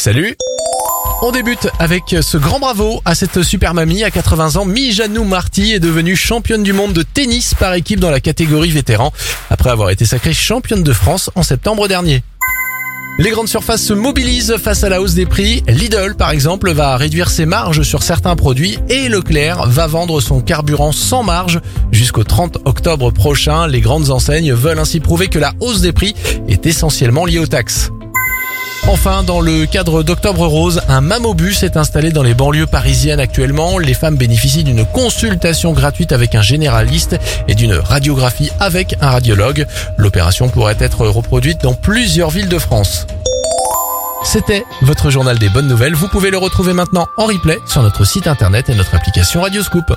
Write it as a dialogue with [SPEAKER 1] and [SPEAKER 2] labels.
[SPEAKER 1] Salut on débute avec ce grand bravo à cette super mamie à 80 ans. Mijanou Marty est devenue championne du monde de tennis par équipe dans la catégorie vétéran après avoir été sacrée championne de France en septembre dernier. Les grandes surfaces se mobilisent face à la hausse des prix. Lidl, par exemple, va réduire ses marges sur certains produits et Leclerc va vendre son carburant sans marge jusqu'au 30 octobre prochain. Les grandes enseignes veulent ainsi prouver que la hausse des prix est essentiellement liée aux taxes. Enfin, dans le cadre d'Octobre Rose, un mamobus est installé dans les banlieues parisiennes actuellement. Les femmes bénéficient d'une consultation gratuite avec un généraliste et d'une radiographie avec un radiologue. L'opération pourrait être reproduite dans plusieurs villes de France. C'était votre journal des bonnes nouvelles. Vous pouvez le retrouver maintenant en replay sur notre site internet et notre application Radioscoop.